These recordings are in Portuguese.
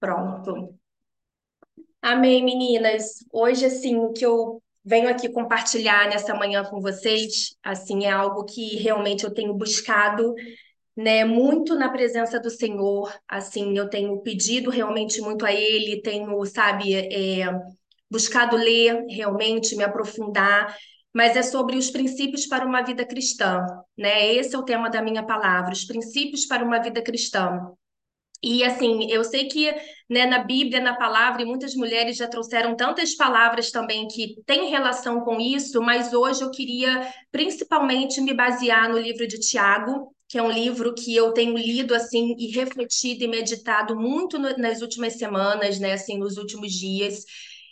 Pronto. Amém, meninas. Hoje, assim, o que eu venho aqui compartilhar nessa manhã com vocês, assim, é algo que realmente eu tenho buscado, né, muito na presença do Senhor. Assim, eu tenho pedido realmente muito a Ele, tenho, sabe, é, buscado ler realmente, me aprofundar. Mas é sobre os princípios para uma vida cristã, né? Esse é o tema da minha palavra, os princípios para uma vida cristã. E assim, eu sei que né, na Bíblia, na palavra, e muitas mulheres já trouxeram tantas palavras também que têm relação com isso, mas hoje eu queria principalmente me basear no livro de Tiago, que é um livro que eu tenho lido assim e refletido e meditado muito no, nas últimas semanas, né, assim, nos últimos dias.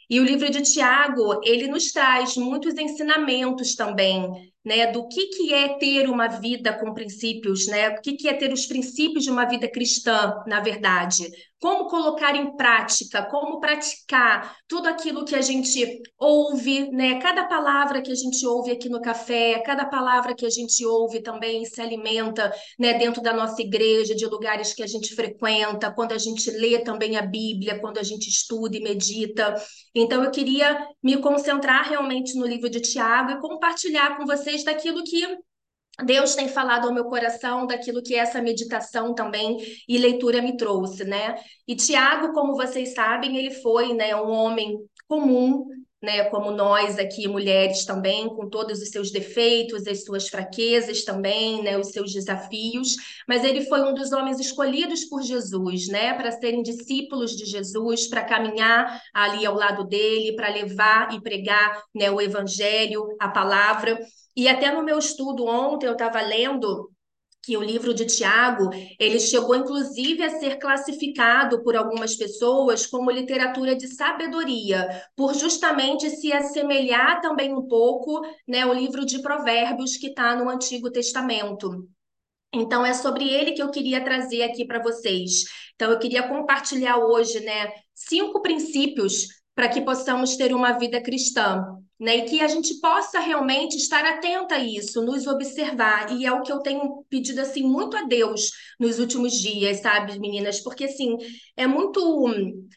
E o livro de Tiago, ele nos traz muitos ensinamentos também, né, do que, que é ter uma vida com princípios, né? O que, que é ter os princípios de uma vida cristã, na verdade como colocar em prática, como praticar tudo aquilo que a gente ouve, né? Cada palavra que a gente ouve aqui no café, cada palavra que a gente ouve também se alimenta, né, dentro da nossa igreja, de lugares que a gente frequenta, quando a gente lê também a Bíblia, quando a gente estuda e medita. Então eu queria me concentrar realmente no livro de Tiago e compartilhar com vocês daquilo que Deus tem falado ao meu coração daquilo que essa meditação também e leitura me trouxe, né? E Tiago, como vocês sabem, ele foi, né, um homem comum, né, como nós aqui, mulheres também, com todos os seus defeitos, as suas fraquezas também, né, os seus desafios, mas ele foi um dos homens escolhidos por Jesus, né, para serem discípulos de Jesus, para caminhar ali ao lado dele, para levar e pregar, né, o evangelho, a palavra. E até no meu estudo ontem eu estava lendo que o livro de Tiago, ele chegou inclusive a ser classificado por algumas pessoas como literatura de sabedoria, por justamente se assemelhar também um pouco, né, ao livro de Provérbios que está no Antigo Testamento. Então é sobre ele que eu queria trazer aqui para vocês. Então eu queria compartilhar hoje, né, cinco princípios para que possamos ter uma vida cristã né? E que a gente possa realmente estar atenta a isso, nos observar. E é o que eu tenho pedido assim muito a Deus nos últimos dias, sabe, meninas? Porque assim, é muito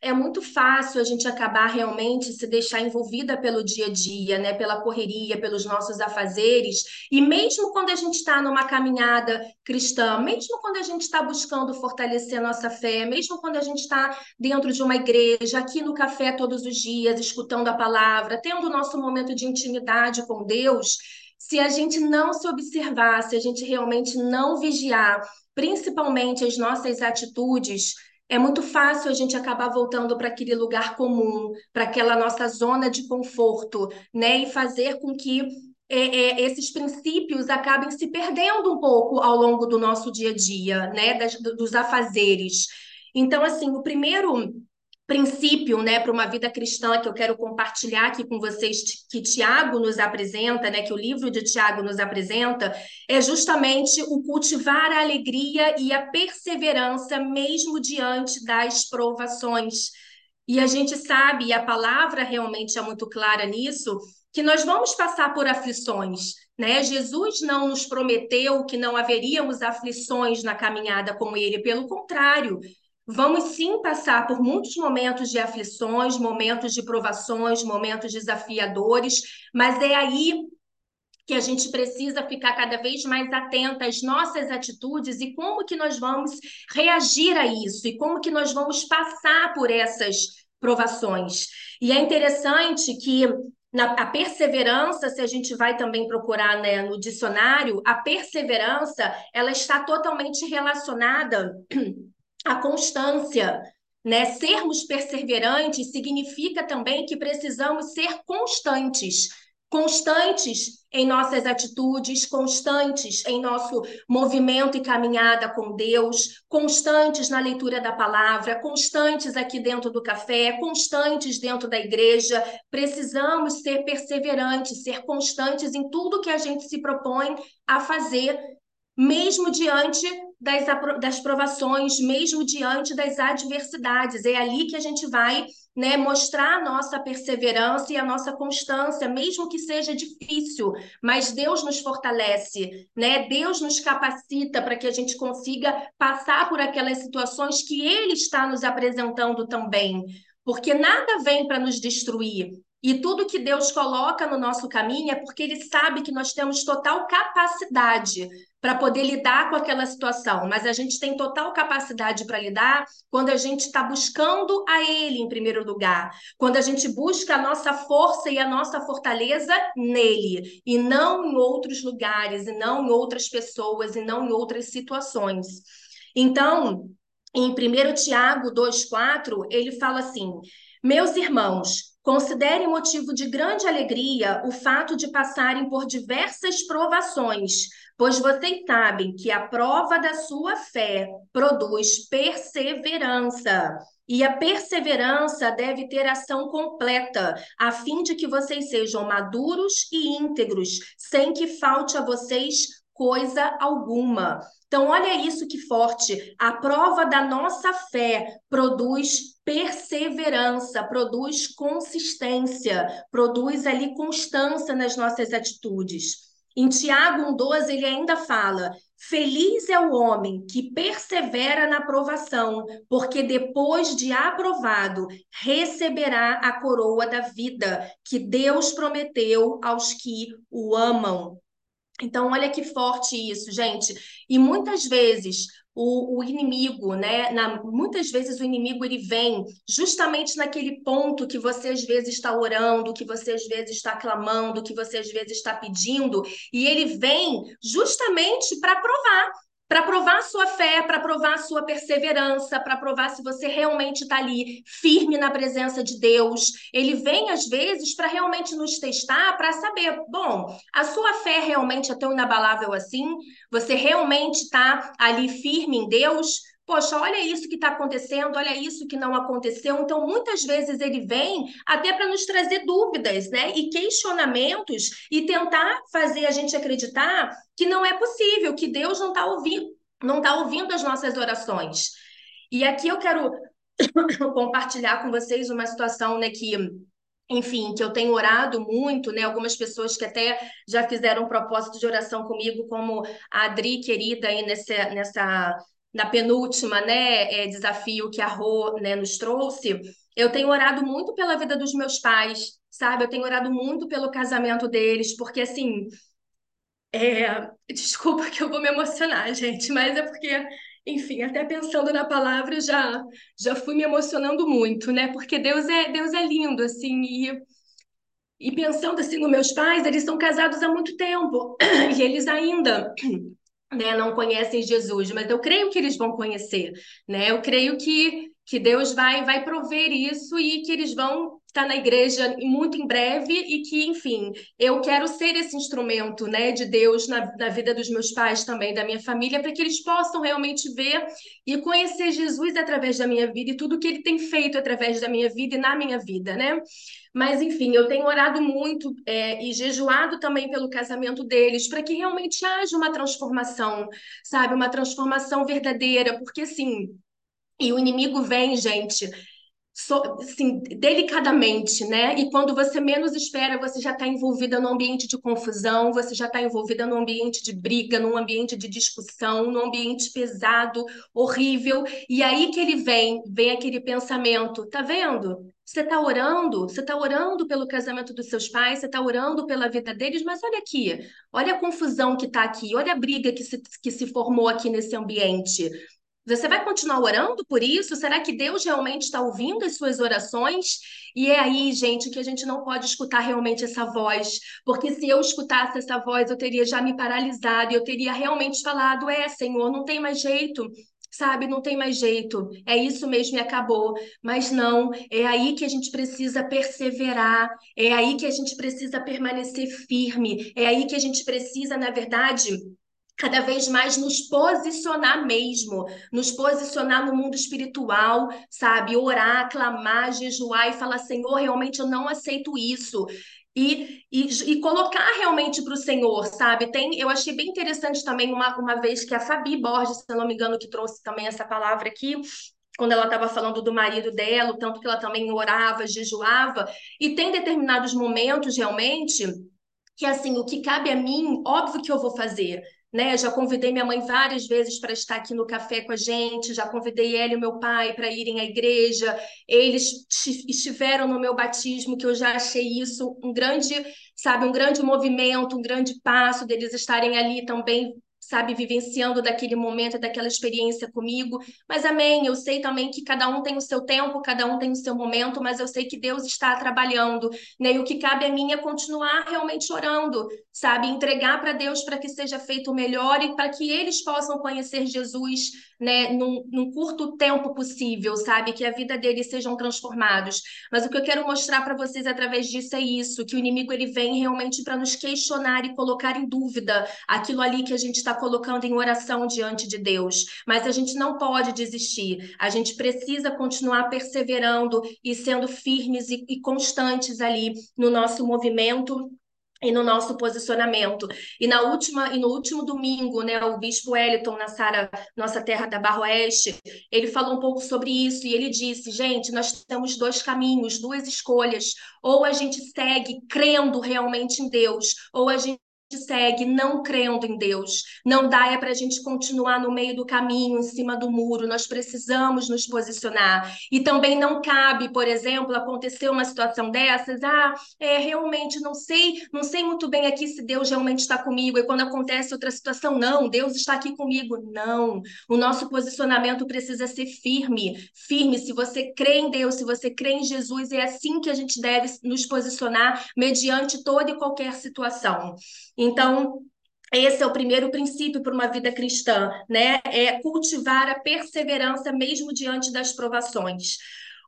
é muito fácil a gente acabar realmente se deixar envolvida pelo dia a dia, né? Pela correria, pelos nossos afazeres. E mesmo quando a gente está numa caminhada cristã, mesmo quando a gente está buscando fortalecer nossa fé, mesmo quando a gente está dentro de uma igreja, aqui no café todos os dias, escutando a palavra, tendo o nosso momento de intimidade com Deus, se a gente não se observar, se a gente realmente não vigiar, principalmente as nossas atitudes, é muito fácil a gente acabar voltando para aquele lugar comum, para aquela nossa zona de conforto, né? E fazer com que é, é, esses princípios acabem se perdendo um pouco ao longo do nosso dia a dia, né? Das, dos afazeres. Então, assim, o primeiro princípio, né, para uma vida cristã que eu quero compartilhar aqui com vocês, que Tiago nos apresenta, né, que o livro de Tiago nos apresenta, é justamente o cultivar a alegria e a perseverança mesmo diante das provações. E a gente sabe, e a palavra realmente é muito clara nisso, que nós vamos passar por aflições, né? Jesus não nos prometeu que não haveríamos aflições na caminhada com ele, pelo contrário, Vamos sim passar por muitos momentos de aflições, momentos de provações, momentos desafiadores, mas é aí que a gente precisa ficar cada vez mais atenta às nossas atitudes e como que nós vamos reagir a isso e como que nós vamos passar por essas provações. E é interessante que na, a perseverança, se a gente vai também procurar né, no dicionário, a perseverança ela está totalmente relacionada a constância, né? Sermos perseverantes significa também que precisamos ser constantes, constantes em nossas atitudes, constantes em nosso movimento e caminhada com Deus, constantes na leitura da palavra, constantes aqui dentro do café, constantes dentro da igreja. Precisamos ser perseverantes, ser constantes em tudo que a gente se propõe a fazer, mesmo diante das, das provações, mesmo diante das adversidades. É ali que a gente vai né? Mostrar a nossa perseverança e a nossa constância, mesmo que seja difícil, mas Deus nos fortalece, né? Deus nos capacita para que a gente consiga passar por aquelas situações que Ele está nos apresentando também. Porque nada vem para nos destruir, e tudo que Deus coloca no nosso caminho é porque Ele sabe que nós temos total capacidade para poder lidar com aquela situação, mas a gente tem total capacidade para lidar quando a gente está buscando a Ele em primeiro lugar, quando a gente busca a nossa força e a nossa fortaleza nele, e não em outros lugares, e não em outras pessoas, e não em outras situações. Então, em 1 Tiago 2,4, ele fala assim: Meus irmãos, Considere motivo de grande alegria o fato de passarem por diversas provações, pois vocês sabem que a prova da sua fé produz perseverança. E a perseverança deve ter ação completa, a fim de que vocês sejam maduros e íntegros, sem que falte a vocês coisa alguma. Então, olha isso que forte. A prova da nossa fé produz perseverança, produz consistência, produz ali constância nas nossas atitudes. Em Tiago 1,12, ele ainda fala: Feliz é o homem que persevera na aprovação, porque depois de aprovado, receberá a coroa da vida que Deus prometeu aos que o amam. Então, olha que forte isso, gente. E muitas vezes o, o, inimigo, né? Na, muitas vezes o inimigo ele vem justamente naquele ponto que você às vezes está orando, que você às vezes está clamando, que você às vezes está pedindo, e ele vem justamente para provar para provar a sua fé, para provar a sua perseverança, para provar se você realmente está ali firme na presença de Deus. Ele vem, às vezes, para realmente nos testar, para saber, bom, a sua fé realmente é tão inabalável assim? Você realmente está ali firme em Deus? Poxa, olha isso que está acontecendo, olha isso que não aconteceu. Então, muitas vezes ele vem até para nos trazer dúvidas, né? E questionamentos e tentar fazer a gente acreditar que não é possível, que Deus não está ouvindo, não está ouvindo as nossas orações. E aqui eu quero compartilhar com vocês uma situação, né, que enfim, que eu tenho orado muito, né? Algumas pessoas que até já fizeram propósito de oração comigo, como a Adri, querida, aí nessa, nessa na penúltima, né, é, desafio que a Rô, né, nos trouxe, eu tenho orado muito pela vida dos meus pais, sabe? Eu tenho orado muito pelo casamento deles, porque assim, é... desculpa que eu vou me emocionar, gente, mas é porque, enfim, até pensando na palavra, já já fui me emocionando muito, né? Porque Deus é Deus é lindo, assim, e e pensando assim nos meus pais, eles são casados há muito tempo e eles ainda né, não conhecem Jesus, mas eu creio que eles vão conhecer, né? Eu creio que, que Deus vai vai prover isso e que eles vão estar na igreja muito em breve e que, enfim, eu quero ser esse instrumento, né, de Deus na, na vida dos meus pais também, da minha família, para que eles possam realmente ver e conhecer Jesus através da minha vida e tudo que ele tem feito através da minha vida e na minha vida, né? Mas, enfim, eu tenho orado muito é, e jejuado também pelo casamento deles, para que realmente haja uma transformação, sabe? Uma transformação verdadeira, porque, assim, e o inimigo vem, gente, so, assim, delicadamente, né? E quando você menos espera, você já está envolvida num ambiente de confusão, você já está envolvida num ambiente de briga, num ambiente de discussão, num ambiente pesado, horrível. E aí que ele vem, vem aquele pensamento, tá vendo? Você está orando, você está orando pelo casamento dos seus pais, você está orando pela vida deles, mas olha aqui, olha a confusão que está aqui, olha a briga que se, que se formou aqui nesse ambiente. Você vai continuar orando por isso? Será que Deus realmente está ouvindo as suas orações? E é aí, gente, que a gente não pode escutar realmente essa voz, porque se eu escutasse essa voz, eu teria já me paralisado, eu teria realmente falado: é, Senhor, não tem mais jeito, sabe? Não tem mais jeito, é isso mesmo e acabou. Mas não, é aí que a gente precisa perseverar, é aí que a gente precisa permanecer firme, é aí que a gente precisa, na verdade cada vez mais nos posicionar mesmo, nos posicionar no mundo espiritual, sabe? Orar, clamar, jejuar e falar: Senhor, realmente eu não aceito isso. E, e, e colocar realmente para o Senhor, sabe? Tem, eu achei bem interessante também uma, uma vez que a Fabi Borges, se não me engano, que trouxe também essa palavra aqui, quando ela estava falando do marido dela, tanto que ela também orava, jejuava, e tem determinados momentos realmente que assim, o que cabe a mim, óbvio que eu vou fazer, né? Já convidei minha mãe várias vezes para estar aqui no café com a gente, já convidei ela e meu pai para irem à igreja. Eles estiveram no meu batismo, que eu já achei isso um grande, sabe, um grande movimento, um grande passo deles estarem ali também sabe, vivenciando daquele momento, daquela experiência comigo. Mas amém, eu sei também que cada um tem o seu tempo, cada um tem o seu momento, mas eu sei que Deus está trabalhando, né? E o que cabe a mim é continuar realmente orando, sabe? Entregar para Deus para que seja feito o melhor e para que eles possam conhecer Jesus, né, num, num curto tempo possível, sabe? Que a vida deles sejam transformados. Mas o que eu quero mostrar para vocês através disso é isso, que o inimigo ele vem realmente para nos questionar e colocar em dúvida aquilo ali que a gente está colocando em oração diante de Deus. Mas a gente não pode desistir. A gente precisa continuar perseverando e sendo firmes e, e constantes ali no nosso movimento e no nosso posicionamento. E na última e no último domingo, né, o bispo Wellington na Sara, nossa terra da Barra Oeste, ele falou um pouco sobre isso e ele disse: "Gente, nós temos dois caminhos, duas escolhas. Ou a gente segue crendo realmente em Deus, ou a gente segue não crendo em Deus. Não dá é para a gente continuar no meio do caminho, em cima do muro. Nós precisamos nos posicionar. E também não cabe, por exemplo, acontecer uma situação dessas. Ah, é, realmente não sei, não sei muito bem aqui se Deus realmente está comigo. E quando acontece outra situação, não, Deus está aqui comigo. Não. O nosso posicionamento precisa ser firme. Firme. Se você crê em Deus, se você crê em Jesus, é assim que a gente deve nos posicionar mediante toda e qualquer situação. Então, esse é o primeiro princípio para uma vida cristã, né? É cultivar a perseverança mesmo diante das provações.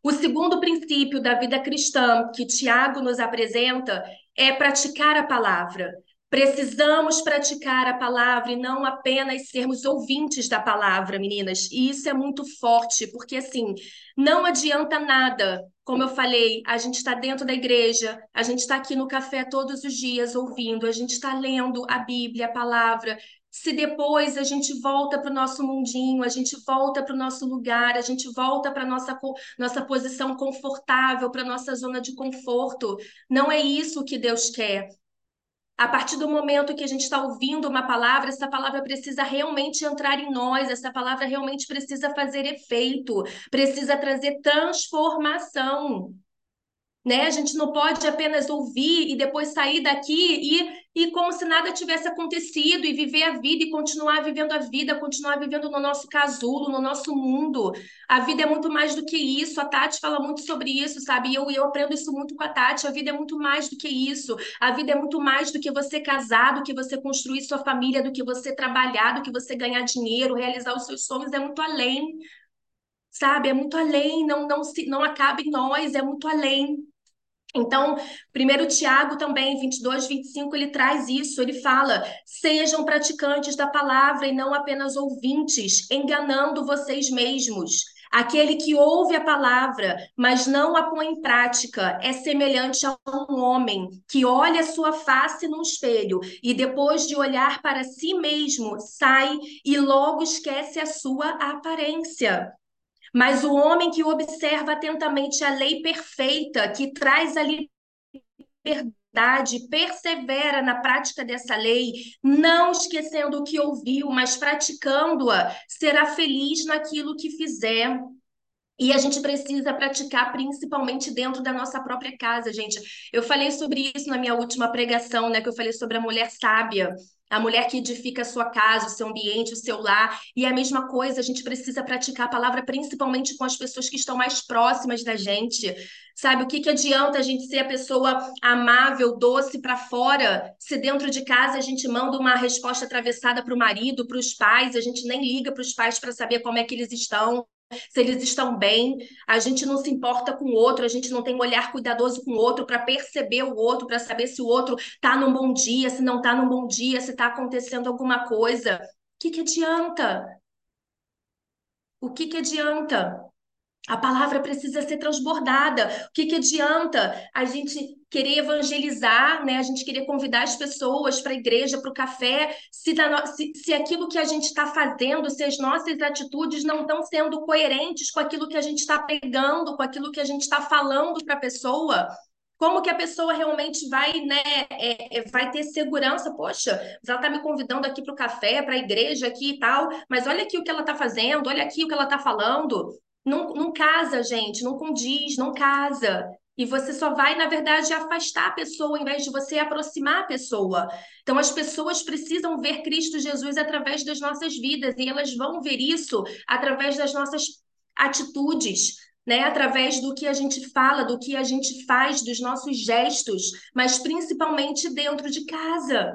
O segundo princípio da vida cristã que Tiago nos apresenta é praticar a palavra. Precisamos praticar a palavra e não apenas sermos ouvintes da palavra, meninas. E isso é muito forte, porque assim, não adianta nada. Como eu falei, a gente está dentro da igreja, a gente está aqui no café todos os dias ouvindo, a gente está lendo a Bíblia, a palavra. Se depois a gente volta para o nosso mundinho, a gente volta para o nosso lugar, a gente volta para a nossa, nossa posição confortável, para a nossa zona de conforto, não é isso que Deus quer. A partir do momento que a gente está ouvindo uma palavra, essa palavra precisa realmente entrar em nós, essa palavra realmente precisa fazer efeito, precisa trazer transformação. Né? A gente não pode apenas ouvir e depois sair daqui e, e como se nada tivesse acontecido e viver a vida e continuar vivendo a vida, continuar vivendo no nosso casulo, no nosso mundo. A vida é muito mais do que isso. A Tati fala muito sobre isso, sabe? E eu, eu aprendo isso muito com a Tati. A vida é muito mais do que isso. A vida é muito mais do que você casar, do que você construir sua família, do que você trabalhar, do que você ganhar dinheiro, realizar os seus sonhos. É muito além sabe? É muito além, não, não, se, não acaba em nós, é muito além. Então, primeiro Tiago também, 22, 25, ele traz isso, ele fala, sejam praticantes da palavra e não apenas ouvintes, enganando vocês mesmos. Aquele que ouve a palavra, mas não a põe em prática, é semelhante a um homem que olha sua face no espelho e depois de olhar para si mesmo, sai e logo esquece a sua aparência. Mas o homem que observa atentamente a lei perfeita, que traz a liberdade, persevera na prática dessa lei, não esquecendo o que ouviu, mas praticando-a, será feliz naquilo que fizer. E a gente precisa praticar principalmente dentro da nossa própria casa, gente. Eu falei sobre isso na minha última pregação, né? Que eu falei sobre a mulher sábia a mulher que edifica a sua casa, o seu ambiente, o seu lar. E é a mesma coisa, a gente precisa praticar a palavra principalmente com as pessoas que estão mais próximas da gente. Sabe, o que, que adianta a gente ser a pessoa amável, doce para fora, se dentro de casa a gente manda uma resposta atravessada para o marido, para os pais, a gente nem liga para os pais para saber como é que eles estão se eles estão bem, a gente não se importa com o outro, a gente não tem um olhar cuidadoso com o outro para perceber o outro, para saber se o outro está num bom dia, se não está num bom dia, se está acontecendo alguma coisa. O que, que adianta? O que, que adianta? A palavra precisa ser transbordada. O que, que adianta a gente querer evangelizar, né? A gente querer convidar as pessoas para a igreja, para o café, se, se, se aquilo que a gente está fazendo, se as nossas atitudes não estão sendo coerentes com aquilo que a gente está pegando, com aquilo que a gente está falando para a pessoa como que a pessoa realmente vai, né, é, é, vai ter segurança? Poxa, ela está me convidando aqui para o café, para a igreja aqui e tal, mas olha aqui o que ela está fazendo, olha aqui o que ela está falando. Não, não casa, gente, não condiz, não casa. E você só vai, na verdade, afastar a pessoa em vez de você aproximar a pessoa. Então, as pessoas precisam ver Cristo Jesus através das nossas vidas e elas vão ver isso através das nossas atitudes, né? Através do que a gente fala, do que a gente faz, dos nossos gestos, mas principalmente dentro de casa.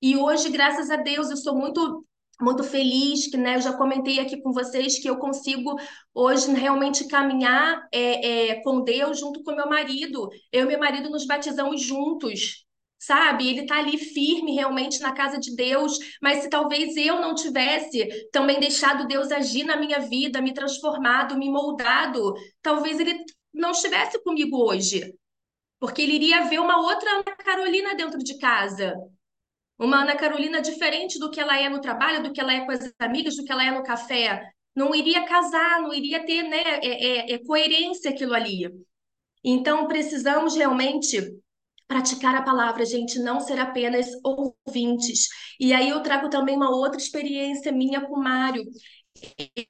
E hoje, graças a Deus, eu sou muito muito feliz que né, eu já comentei aqui com vocês que eu consigo hoje realmente caminhar é, é, com Deus junto com meu marido. Eu e meu marido nos batizamos juntos, sabe? Ele está ali firme realmente na casa de Deus, mas se talvez eu não tivesse também deixado Deus agir na minha vida, me transformado, me moldado, talvez ele não estivesse comigo hoje. Porque ele iria ver uma outra Ana Carolina dentro de casa. Uma Ana Carolina diferente do que ela é no trabalho, do que ela é com as amigas, do que ela é no café. Não iria casar, não iria ter né, é, é, é coerência aquilo ali. Então, precisamos realmente praticar a palavra, gente, não ser apenas ouvintes. E aí eu trago também uma outra experiência minha com o Mário.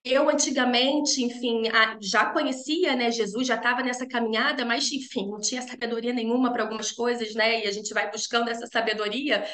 Eu antigamente, enfim, já conhecia, né, Jesus, já estava nessa caminhada, mas enfim, não tinha sabedoria nenhuma para algumas coisas, né? E a gente vai buscando essa sabedoria.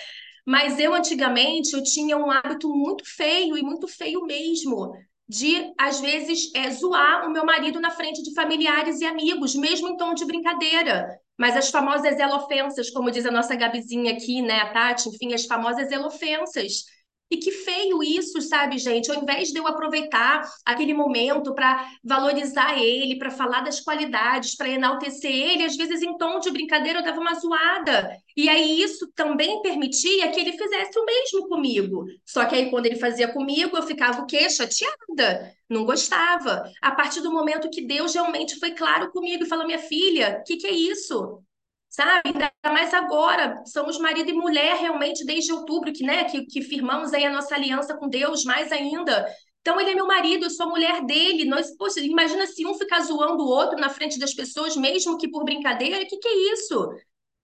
Mas eu antigamente eu tinha um hábito muito feio e muito feio mesmo de às vezes é, zoar o meu marido na frente de familiares e amigos, mesmo em tom de brincadeira. Mas as famosas elofensas, como diz a nossa Gabizinha aqui, né, a Tati, enfim, as famosas elofensas e que feio isso, sabe, gente? Ao invés de eu aproveitar aquele momento para valorizar ele, para falar das qualidades, para enaltecer ele, às vezes em tom de brincadeira eu dava uma zoada. E aí isso também permitia que ele fizesse o mesmo comigo. Só que aí quando ele fazia comigo, eu ficava o quê? Chateada. Não gostava. A partir do momento que Deus realmente foi claro comigo e falou: minha filha, o que, que é isso? Sabe? Ainda mais agora, somos marido e mulher realmente desde outubro, que, né, que, que firmamos aí a nossa aliança com Deus, mais ainda. Então, ele é meu marido, eu sou mulher dele. Nós, poxa, imagina se um ficar zoando o outro na frente das pessoas, mesmo que por brincadeira, o que, que é isso?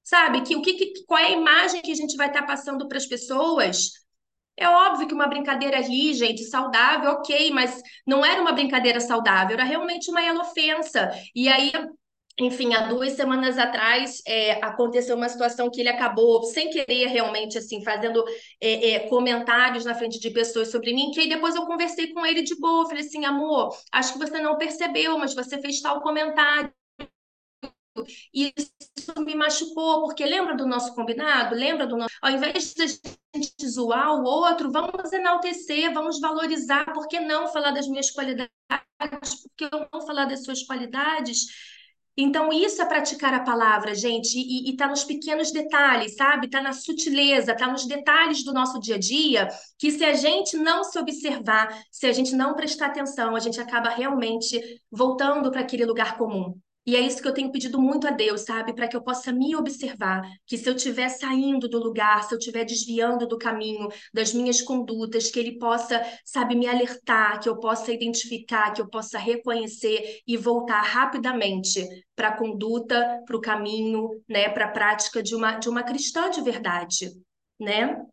Sabe? Que, o que, que, qual é a imagem que a gente vai estar tá passando para as pessoas? É óbvio que uma brincadeira ali, gente, saudável, ok, mas não era uma brincadeira saudável, era realmente uma ofensa. E aí enfim, há duas semanas atrás é, aconteceu uma situação que ele acabou, sem querer realmente, assim, fazendo é, é, comentários na frente de pessoas sobre mim, que aí depois eu conversei com ele de boa, falei assim, amor, acho que você não percebeu, mas você fez tal comentário. E isso me machucou, porque lembra do nosso combinado? Lembra do nosso. Ao invés de a gente zoar o outro, vamos enaltecer, vamos valorizar. Por que não falar das minhas qualidades? Por que não falar das suas qualidades? Então, isso é praticar a palavra, gente, e, está nos pequenos detalhes, sabe? Está na sutileza, está nos detalhes do nosso dia a dia, que se a gente não se observar, se a gente não prestar atenção, a gente acaba realmente voltando para aquele lugar comum. E é isso que eu tenho pedido muito a Deus, sabe? Para que eu possa me observar, que se eu estiver saindo do lugar, se eu estiver desviando do caminho, das minhas condutas, que Ele possa, sabe, me alertar, que eu possa identificar, que eu possa reconhecer e voltar rapidamente para a conduta, para o caminho, né? Para a prática de uma, de uma cristã de verdade, né?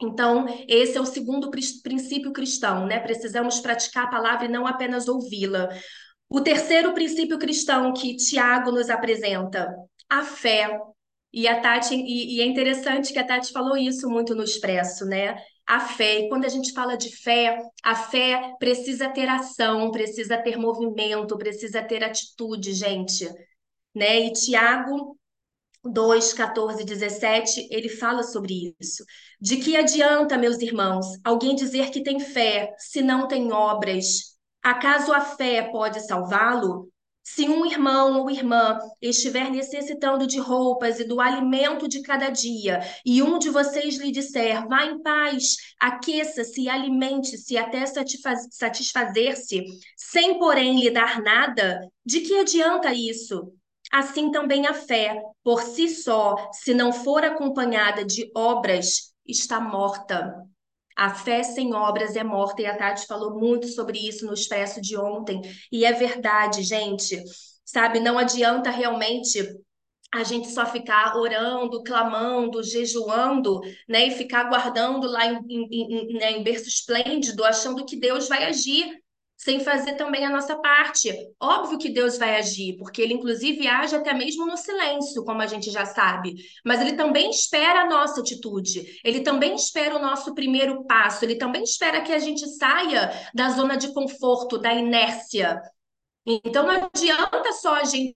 Então, esse é o segundo princípio cristão, né? Precisamos praticar a palavra e não apenas ouvi-la. O terceiro princípio cristão que Tiago nos apresenta, a fé. E a Tati, e, e, é interessante que a Tati falou isso muito no Expresso, né? A fé. E quando a gente fala de fé, a fé precisa ter ação, precisa ter movimento, precisa ter atitude, gente. Né? E Tiago 2, 14, 17, ele fala sobre isso. De que adianta, meus irmãos, alguém dizer que tem fé se não tem obras? Acaso a fé pode salvá-lo? Se um irmão ou irmã estiver necessitando de roupas e do alimento de cada dia, e um de vocês lhe disser, vá em paz, aqueça-se, alimente-se até satisfazer-se, sem porém lhe dar nada, de que adianta isso? Assim também a fé, por si só, se não for acompanhada de obras, está morta. A fé sem obras é morta, e a Tati falou muito sobre isso no expresso de ontem, e é verdade, gente. Sabe, não adianta realmente a gente só ficar orando, clamando, jejuando, né, e ficar guardando lá em, em, em, né, em berço esplêndido, achando que Deus vai agir sem fazer também a nossa parte. Óbvio que Deus vai agir, porque ele inclusive age até mesmo no silêncio, como a gente já sabe, mas ele também espera a nossa atitude. Ele também espera o nosso primeiro passo, ele também espera que a gente saia da zona de conforto, da inércia. Então não adianta só a gente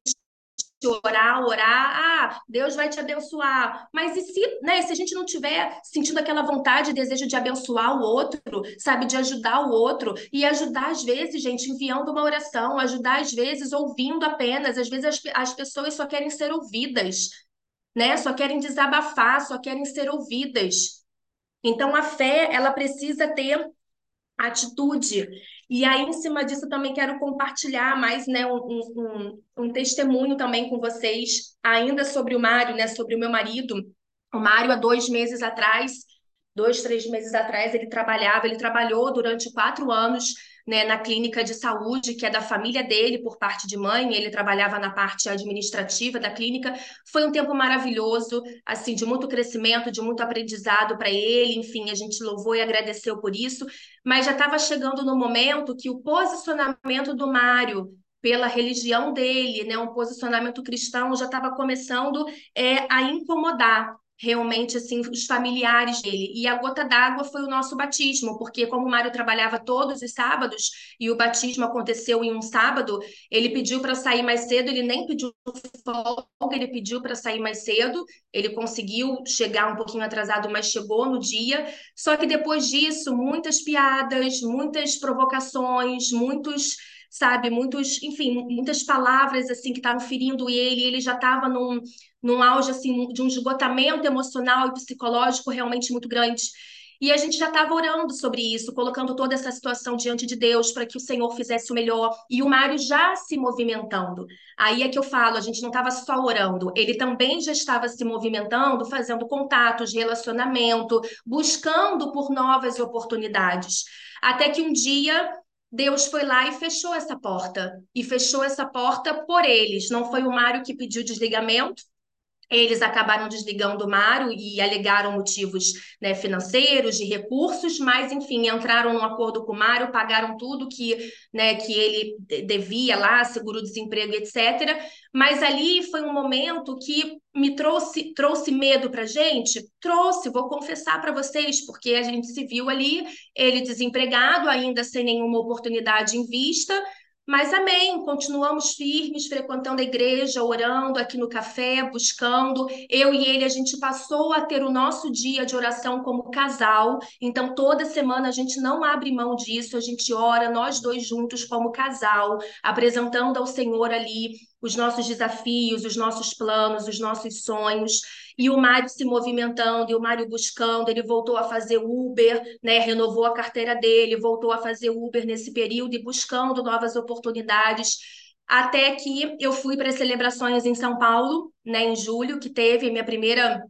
orar, orar, ah, Deus vai te abençoar. Mas e se, né, se a gente não tiver sentindo aquela vontade, desejo de abençoar o outro, sabe, de ajudar o outro e ajudar às vezes, gente, enviando uma oração, ajudar às vezes ouvindo apenas, às vezes as, as pessoas só querem ser ouvidas, né? Só querem desabafar, só querem ser ouvidas. Então a fé, ela precisa ter atitude. E aí, em cima disso, também quero compartilhar mais né, um, um, um testemunho também com vocês, ainda sobre o Mário, né, sobre o meu marido. O Mário, há dois meses atrás, dois, três meses atrás, ele trabalhava, ele trabalhou durante quatro anos né, na clínica de saúde, que é da família dele, por parte de mãe, ele trabalhava na parte administrativa da clínica. Foi um tempo maravilhoso, assim, de muito crescimento, de muito aprendizado para ele, enfim, a gente louvou e agradeceu por isso, mas já estava chegando no momento que o posicionamento do Mário pela religião dele, né, um posicionamento cristão já estava começando é, a incomodar realmente assim os familiares dele. E a gota d'água foi o nosso batismo, porque como o Mário trabalhava todos os sábados e o batismo aconteceu em um sábado, ele pediu para sair mais cedo, ele nem pediu folga, ele pediu para sair mais cedo. Ele conseguiu chegar um pouquinho atrasado, mas chegou no dia. Só que depois disso, muitas piadas, muitas provocações, muitos sabe, muitos, enfim, muitas palavras assim que estavam ferindo ele, ele já estava num, num auge assim de um esgotamento emocional e psicológico realmente muito grande. E a gente já estava orando sobre isso, colocando toda essa situação diante de Deus para que o Senhor fizesse o melhor. E o Mário já se movimentando. Aí é que eu falo, a gente não estava só orando, ele também já estava se movimentando, fazendo contatos, relacionamento, buscando por novas oportunidades. Até que um dia Deus foi lá e fechou essa porta. E fechou essa porta por eles. Não foi o Mário que pediu desligamento, eles acabaram desligando o Mário e alegaram motivos né, financeiros, de recursos, mas, enfim, entraram num acordo com o Mário, pagaram tudo que, né, que ele devia lá, seguro-desemprego, etc. Mas ali foi um momento que me trouxe, trouxe medo para gente? Trouxe, vou confessar para vocês, porque a gente se viu ali, ele desempregado, ainda sem nenhuma oportunidade em vista, mas amém, continuamos firmes, frequentando a igreja, orando aqui no café, buscando. Eu e ele, a gente passou a ter o nosso dia de oração como casal. Então, toda semana a gente não abre mão disso, a gente ora, nós dois juntos como casal, apresentando ao Senhor ali os nossos desafios, os nossos planos, os nossos sonhos e o Mário se movimentando, e o Mário buscando, ele voltou a fazer Uber, né, renovou a carteira dele, voltou a fazer Uber nesse período e buscando novas oportunidades, até que eu fui para as celebrações em São Paulo, né, em julho, que teve minha primeira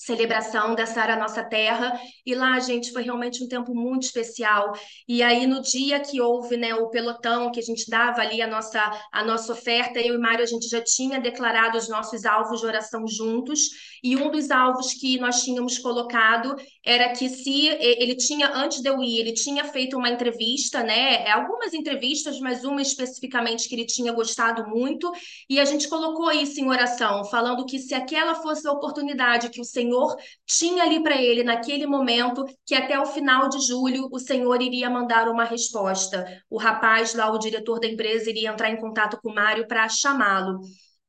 celebração dessa Era Nossa Terra. E lá, gente, foi realmente um tempo muito especial. E aí, no dia que houve né, o pelotão, que a gente dava ali a nossa, a nossa oferta, eu e Mário, a gente já tinha declarado os nossos alvos de oração juntos. E um dos alvos que nós tínhamos colocado era que se ele tinha, antes de eu ir, ele tinha feito uma entrevista, né? Algumas entrevistas, mas uma especificamente que ele tinha gostado muito. E a gente colocou isso em oração, falando que se aquela fosse a oportunidade que o Senhor Senhor tinha ali para ele naquele momento que até o final de julho o Senhor iria mandar uma resposta. O rapaz lá, o diretor da empresa, iria entrar em contato com o Mário para chamá-lo.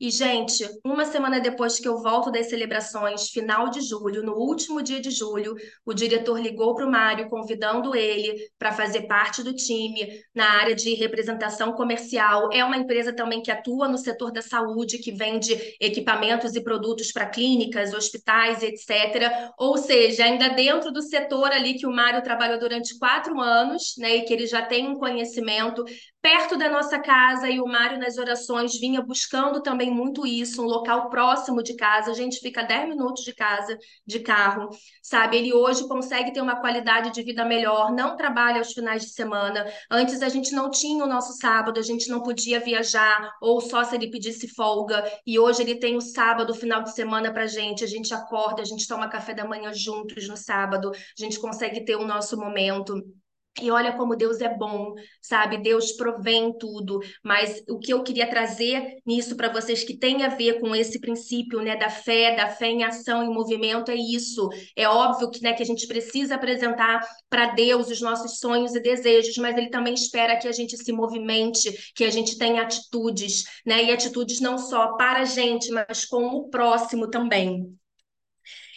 E, gente, uma semana depois que eu volto das celebrações, final de julho, no último dia de julho, o diretor ligou para o Mário, convidando ele para fazer parte do time na área de representação comercial. É uma empresa também que atua no setor da saúde, que vende equipamentos e produtos para clínicas, hospitais, etc. Ou seja, ainda dentro do setor ali que o Mário trabalhou durante quatro anos, né, e que ele já tem um conhecimento, perto da nossa casa e o Mário nas orações vinha buscando também muito isso, um local próximo de casa. A gente fica 10 minutos de casa de carro, sabe? Ele hoje consegue ter uma qualidade de vida melhor, não trabalha aos finais de semana. Antes a gente não tinha o nosso sábado, a gente não podia viajar ou só se ele pedisse folga. E hoje ele tem o sábado, o final de semana pra gente. A gente acorda, a gente toma café da manhã juntos no sábado, a gente consegue ter o nosso momento. E olha como Deus é bom, sabe? Deus provém tudo. Mas o que eu queria trazer nisso para vocês que tem a ver com esse princípio, né, da fé, da fé em ação, em movimento, é isso. É óbvio que, né, que a gente precisa apresentar para Deus os nossos sonhos e desejos, mas Ele também espera que a gente se movimente, que a gente tenha atitudes, né? E atitudes não só para a gente, mas com o próximo também.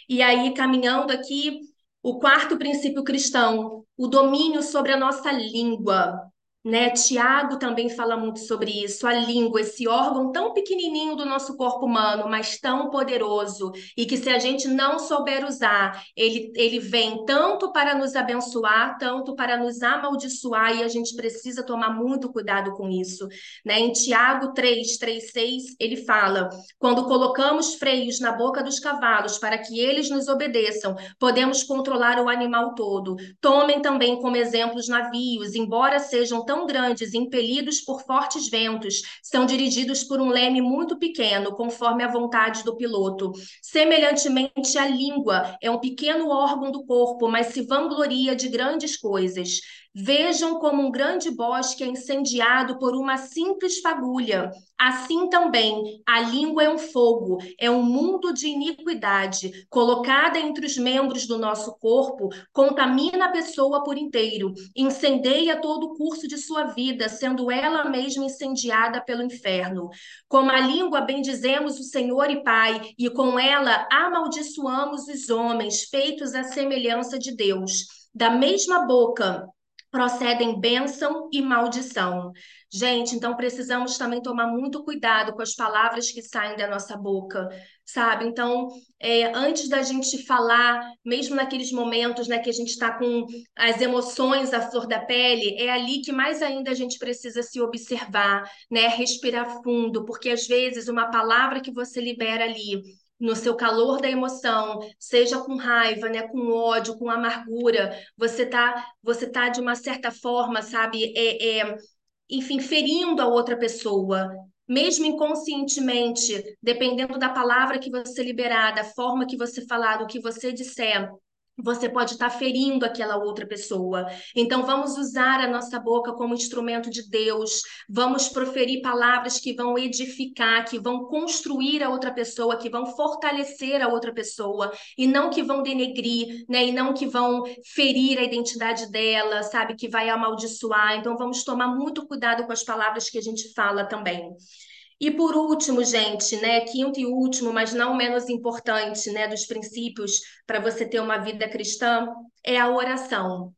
E aí, caminhando aqui o quarto princípio cristão, o domínio sobre a nossa língua né? Tiago também fala muito sobre isso. A língua, esse órgão tão pequenininho do nosso corpo humano, mas tão poderoso, e que se a gente não souber usar, ele, ele vem tanto para nos abençoar, tanto para nos amaldiçoar, e a gente precisa tomar muito cuidado com isso. Né? Em Tiago 3, 3, 6, ele fala: quando colocamos freios na boca dos cavalos para que eles nos obedeçam, podemos controlar o animal todo. Tomem também como exemplo os navios, embora sejam tão tão grandes, impelidos por fortes ventos, são dirigidos por um leme muito pequeno, conforme a vontade do piloto. Semelhantemente, a língua é um pequeno órgão do corpo, mas se vangloria de grandes coisas. Vejam como um grande bosque é incendiado por uma simples fagulha. Assim também, a língua é um fogo, é um mundo de iniquidade. Colocada entre os membros do nosso corpo, contamina a pessoa por inteiro, incendeia todo o curso de sua vida, sendo ela mesma incendiada pelo inferno. Com a língua bendizemos o Senhor e Pai, e com ela amaldiçoamos os homens, feitos à semelhança de Deus. Da mesma boca procedem bênção e maldição. Gente, então precisamos também tomar muito cuidado com as palavras que saem da nossa boca, sabe? Então, é, antes da gente falar, mesmo naqueles momentos né, que a gente está com as emoções à flor da pele, é ali que mais ainda a gente precisa se observar, né? Respirar fundo, porque às vezes uma palavra que você libera ali no seu calor da emoção, seja com raiva, né, com ódio, com amargura, você tá, você tá de uma certa forma, sabe, é, é, enfim, ferindo a outra pessoa, mesmo inconscientemente, dependendo da palavra que você liberar, da forma que você falar, do que você disser, você pode estar ferindo aquela outra pessoa. Então, vamos usar a nossa boca como instrumento de Deus, vamos proferir palavras que vão edificar, que vão construir a outra pessoa, que vão fortalecer a outra pessoa, e não que vão denegrir, né? E não que vão ferir a identidade dela, sabe? Que vai amaldiçoar. Então, vamos tomar muito cuidado com as palavras que a gente fala também. E por último, gente, né, quinto e último, mas não menos importante, né, dos princípios para você ter uma vida cristã, é a oração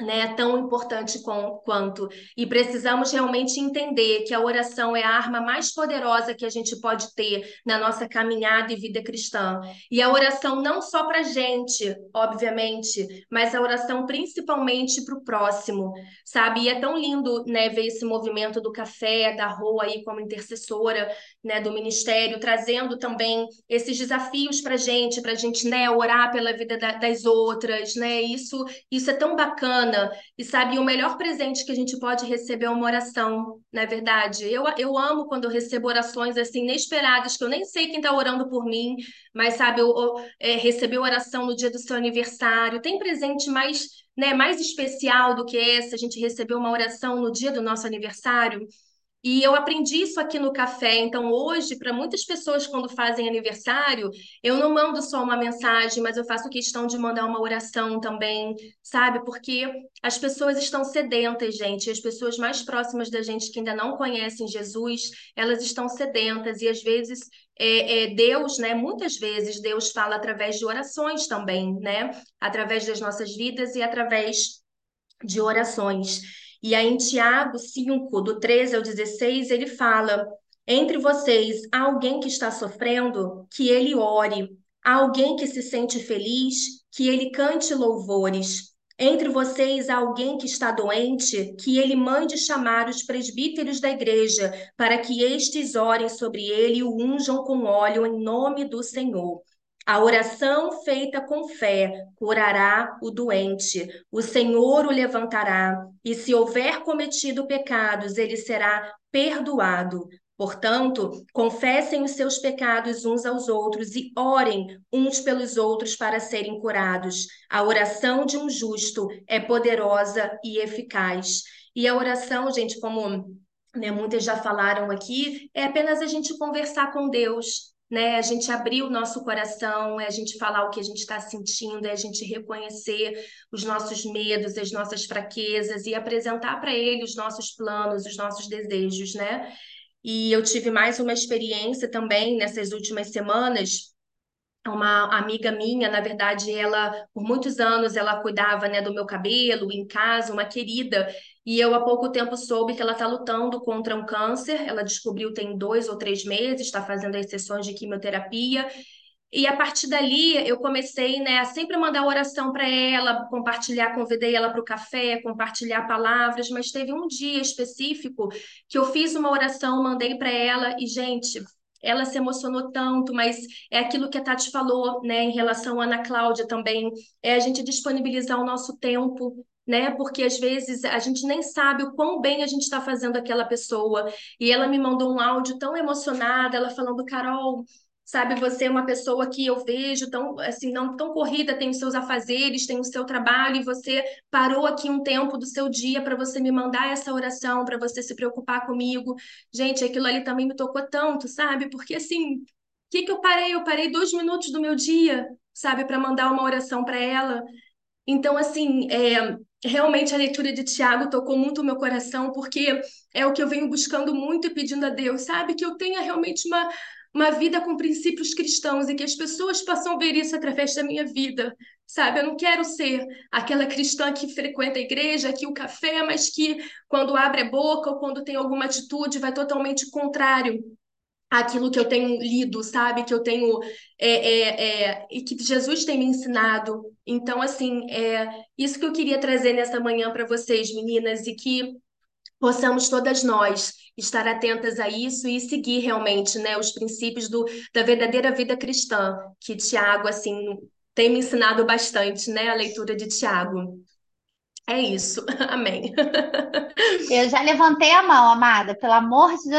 né, tão importante com, quanto. E precisamos realmente entender que a oração é a arma mais poderosa que a gente pode ter na nossa caminhada e vida cristã. E a oração não só para a gente, obviamente, mas a oração principalmente para o próximo, sabe? E é tão lindo né, ver esse movimento do café, da rua aí como intercessora né, do ministério, trazendo também esses desafios para a gente, para a gente né, orar pela vida da, das outras, né? Isso, isso é tão bacana e sabe, o melhor presente que a gente pode receber é uma oração, não é verdade? Eu, eu amo quando eu recebo orações assim inesperadas, que eu nem sei quem está orando por mim, mas sabe, eu, eu é, receber oração no dia do seu aniversário. Tem presente mais, né, mais especial do que esse? A gente recebeu uma oração no dia do nosso aniversário. E eu aprendi isso aqui no café. Então, hoje, para muitas pessoas, quando fazem aniversário, eu não mando só uma mensagem, mas eu faço questão de mandar uma oração também, sabe? Porque as pessoas estão sedentas, gente. As pessoas mais próximas da gente que ainda não conhecem Jesus, elas estão sedentas. E às vezes é, é, Deus, né? Muitas vezes Deus fala através de orações também, né? Através das nossas vidas e através de orações. E aí em Tiago 5, do 13 ao 16, ele fala: Entre vocês há alguém que está sofrendo, que ele ore. Há alguém que se sente feliz, que ele cante louvores. Entre vocês há alguém que está doente, que ele mande chamar os presbíteros da igreja, para que estes orem sobre ele e o unjam com óleo em nome do Senhor. A oração feita com fé curará o doente, o Senhor o levantará, e se houver cometido pecados, ele será perdoado. Portanto, confessem os seus pecados uns aos outros e orem uns pelos outros para serem curados. A oração de um justo é poderosa e eficaz. E a oração, gente, como né, muitas já falaram aqui, é apenas a gente conversar com Deus, né? A gente abrir o nosso coração, é a gente falar o que a gente está sentindo, é a gente reconhecer os nossos medos, as nossas fraquezas e apresentar para Ele os nossos planos, os nossos desejos, né? E eu tive mais uma experiência também nessas últimas semanas. Uma amiga minha, na verdade, ela, por muitos anos, ela cuidava, né, do meu cabelo em casa, uma querida. E eu, há pouco tempo, soube que ela está lutando contra um câncer. Ela descobriu tem dois ou três meses, está fazendo as sessões de quimioterapia. E a partir dali eu comecei, né, a sempre mandar oração para ela, compartilhar, convidei ela para o café, compartilhar palavras, mas teve um dia específico que eu fiz uma oração, mandei para ela e, gente, ela se emocionou tanto, mas é aquilo que a Tati falou, né, em relação à Ana Cláudia também, é a gente disponibilizar o nosso tempo, né? Porque às vezes a gente nem sabe o quão bem a gente está fazendo aquela pessoa. E ela me mandou um áudio tão emocionada, ela falando, Carol, sabe? Você é uma pessoa que eu vejo tão, assim, não tão corrida, tem os seus afazeres, tem o seu trabalho, e você parou aqui um tempo do seu dia para você me mandar essa oração, para você se preocupar comigo. Gente, aquilo ali também me tocou tanto, sabe? Porque, assim, o que que eu parei? Eu parei dois minutos do meu dia, sabe, para mandar uma oração para ela. Então, assim, é, realmente a leitura de Tiago tocou muito o meu coração, porque é o que eu venho buscando muito e pedindo a Deus, sabe? Que eu tenha realmente uma uma vida com princípios cristãos e que as pessoas possam ver isso através da minha vida, sabe? Eu não quero ser aquela cristã que frequenta a igreja, que o café, mas que quando abre a boca ou quando tem alguma atitude vai totalmente contrário àquilo que eu tenho lido, sabe? Que eu tenho é, é, é, e que Jesus tem me ensinado. Então, assim, é isso que eu queria trazer nessa manhã para vocês, meninas, e que possamos todas nós estar atentas a isso e seguir realmente, né, os princípios do, da verdadeira vida cristã, que Tiago, assim, tem me ensinado bastante, né, a leitura de Tiago. É isso. Amém. Eu já levantei a mão, amada, pelo amor de Deus.